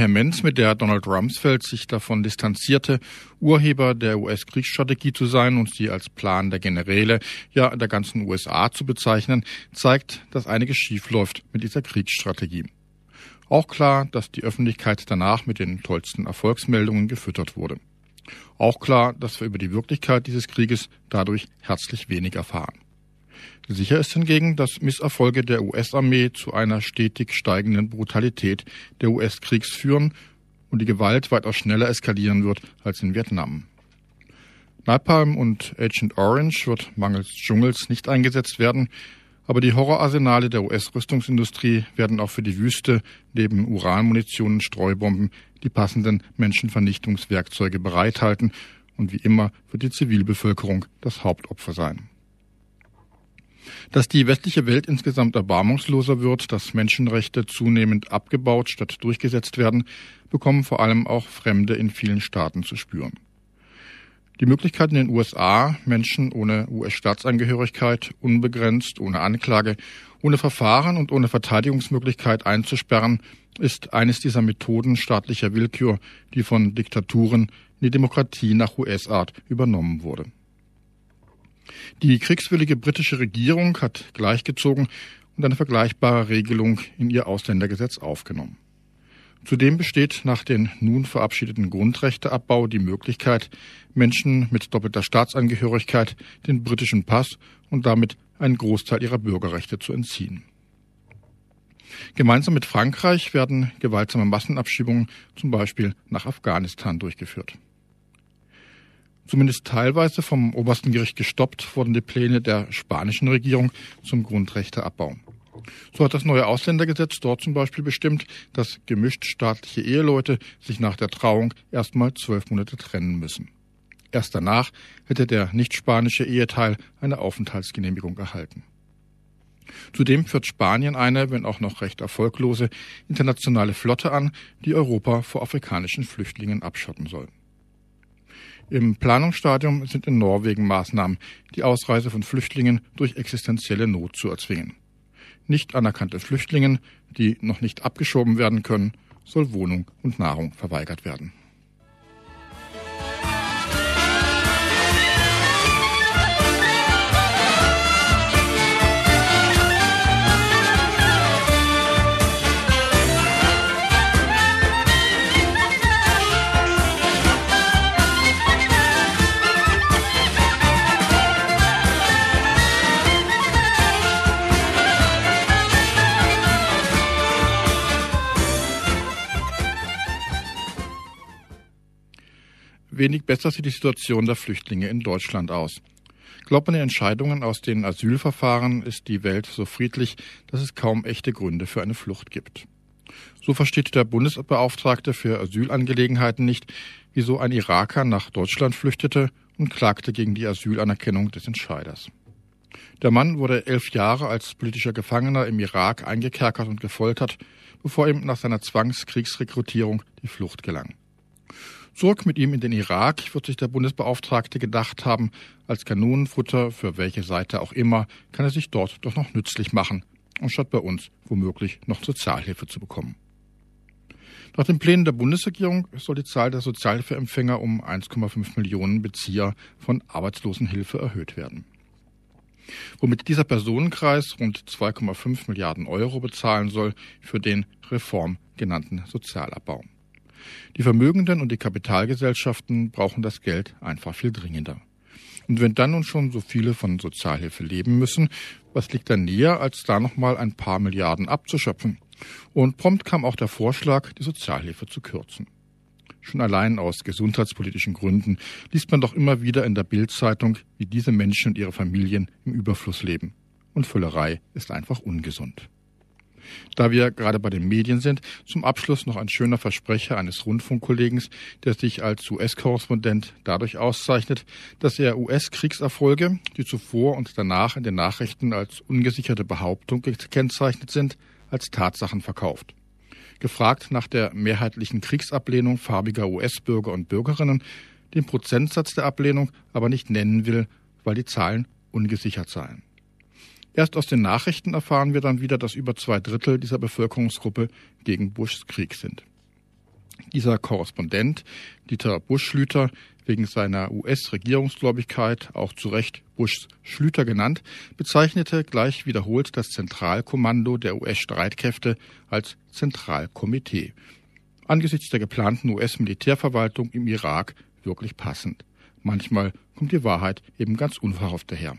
Vehemenz, mit der Donald Rumsfeld sich davon distanzierte, Urheber der US-Kriegsstrategie zu sein und sie als Plan der Generäle, ja der ganzen USA zu bezeichnen, zeigt, dass einiges schiefläuft mit dieser Kriegsstrategie. Auch klar, dass die Öffentlichkeit danach mit den tollsten Erfolgsmeldungen gefüttert wurde. Auch klar, dass wir über die Wirklichkeit dieses Krieges dadurch herzlich wenig erfahren. Sicher ist hingegen, dass Misserfolge der US-Armee zu einer stetig steigenden Brutalität der US-Kriegs führen und die Gewalt weitaus schneller eskalieren wird als in Vietnam. Napalm und Agent Orange wird mangels Dschungels nicht eingesetzt werden, aber die Horrorarsenale der US-Rüstungsindustrie werden auch für die Wüste neben Uranmunition und Streubomben die passenden Menschenvernichtungswerkzeuge bereithalten und wie immer wird die Zivilbevölkerung das Hauptopfer sein. Dass die westliche Welt insgesamt erbarmungsloser wird, dass Menschenrechte zunehmend abgebaut statt durchgesetzt werden, bekommen vor allem auch Fremde in vielen Staaten zu spüren. Die Möglichkeit in den USA, Menschen ohne US-Staatsangehörigkeit unbegrenzt, ohne Anklage, ohne Verfahren und ohne Verteidigungsmöglichkeit einzusperren, ist eines dieser Methoden staatlicher Willkür, die von Diktaturen in die Demokratie nach US-Art übernommen wurde. Die kriegswillige britische Regierung hat gleichgezogen und eine vergleichbare Regelung in ihr Ausländergesetz aufgenommen. Zudem besteht nach den nun verabschiedeten Grundrechteabbau die Möglichkeit, Menschen mit doppelter Staatsangehörigkeit den britischen Pass und damit einen Großteil ihrer Bürgerrechte zu entziehen. Gemeinsam mit Frankreich werden gewaltsame Massenabschiebungen zum Beispiel nach Afghanistan durchgeführt. Zumindest teilweise vom obersten Gericht gestoppt wurden die Pläne der spanischen Regierung zum Grundrechteabbau. So hat das neue Ausländergesetz dort zum Beispiel bestimmt, dass gemischt staatliche Eheleute sich nach der Trauung erstmal zwölf Monate trennen müssen. Erst danach hätte der nicht spanische Eheteil eine Aufenthaltsgenehmigung erhalten. Zudem führt Spanien eine, wenn auch noch recht erfolglose, internationale Flotte an, die Europa vor afrikanischen Flüchtlingen abschotten soll. Im Planungsstadium sind in Norwegen Maßnahmen, die Ausreise von Flüchtlingen durch existenzielle Not zu erzwingen. Nicht anerkannte Flüchtlingen, die noch nicht abgeschoben werden können, soll Wohnung und Nahrung verweigert werden. Wenig besser sieht die Situation der Flüchtlinge in Deutschland aus. Den Entscheidungen aus den Asylverfahren, ist die Welt so friedlich, dass es kaum echte Gründe für eine Flucht gibt. So versteht der Bundesbeauftragte für Asylangelegenheiten nicht, wieso ein Iraker nach Deutschland flüchtete und klagte gegen die Asylanerkennung des Entscheiders. Der Mann wurde elf Jahre als politischer Gefangener im Irak eingekerkert und gefoltert, bevor ihm nach seiner Zwangskriegsrekrutierung die Flucht gelang. Zurück mit ihm in den Irak wird sich der Bundesbeauftragte gedacht haben, als Kanonenfutter für welche Seite auch immer, kann er sich dort doch noch nützlich machen, anstatt bei uns womöglich noch Sozialhilfe zu bekommen. Nach den Plänen der Bundesregierung soll die Zahl der Sozialhilfeempfänger um 1,5 Millionen Bezieher von Arbeitslosenhilfe erhöht werden. Womit dieser Personenkreis rund 2,5 Milliarden Euro bezahlen soll für den Reform genannten Sozialabbau. Die Vermögenden und die Kapitalgesellschaften brauchen das Geld einfach viel dringender. Und wenn dann nun schon so viele von Sozialhilfe leben müssen, was liegt da näher, als da nochmal ein paar Milliarden abzuschöpfen? Und prompt kam auch der Vorschlag, die Sozialhilfe zu kürzen. Schon allein aus gesundheitspolitischen Gründen liest man doch immer wieder in der Bildzeitung, wie diese Menschen und ihre Familien im Überfluss leben. Und Füllerei ist einfach ungesund. Da wir gerade bei den Medien sind, zum Abschluss noch ein schöner Versprecher eines Rundfunkkollegen, der sich als US-Korrespondent dadurch auszeichnet, dass er US-Kriegserfolge, die zuvor und danach in den Nachrichten als ungesicherte Behauptung gekennzeichnet sind, als Tatsachen verkauft. Gefragt nach der mehrheitlichen Kriegsablehnung farbiger US-Bürger und Bürgerinnen, den Prozentsatz der Ablehnung aber nicht nennen will, weil die Zahlen ungesichert seien. Erst aus den Nachrichten erfahren wir dann wieder, dass über zwei Drittel dieser Bevölkerungsgruppe gegen Bushs Krieg sind. Dieser Korrespondent, Dieter Busch-Schlüter, wegen seiner US-Regierungsgläubigkeit auch zu Recht Bushs Schlüter genannt, bezeichnete gleich wiederholt das Zentralkommando der US-Streitkräfte als Zentralkomitee. Angesichts der geplanten US-Militärverwaltung im Irak wirklich passend. Manchmal kommt die Wahrheit eben ganz unverhofft daher.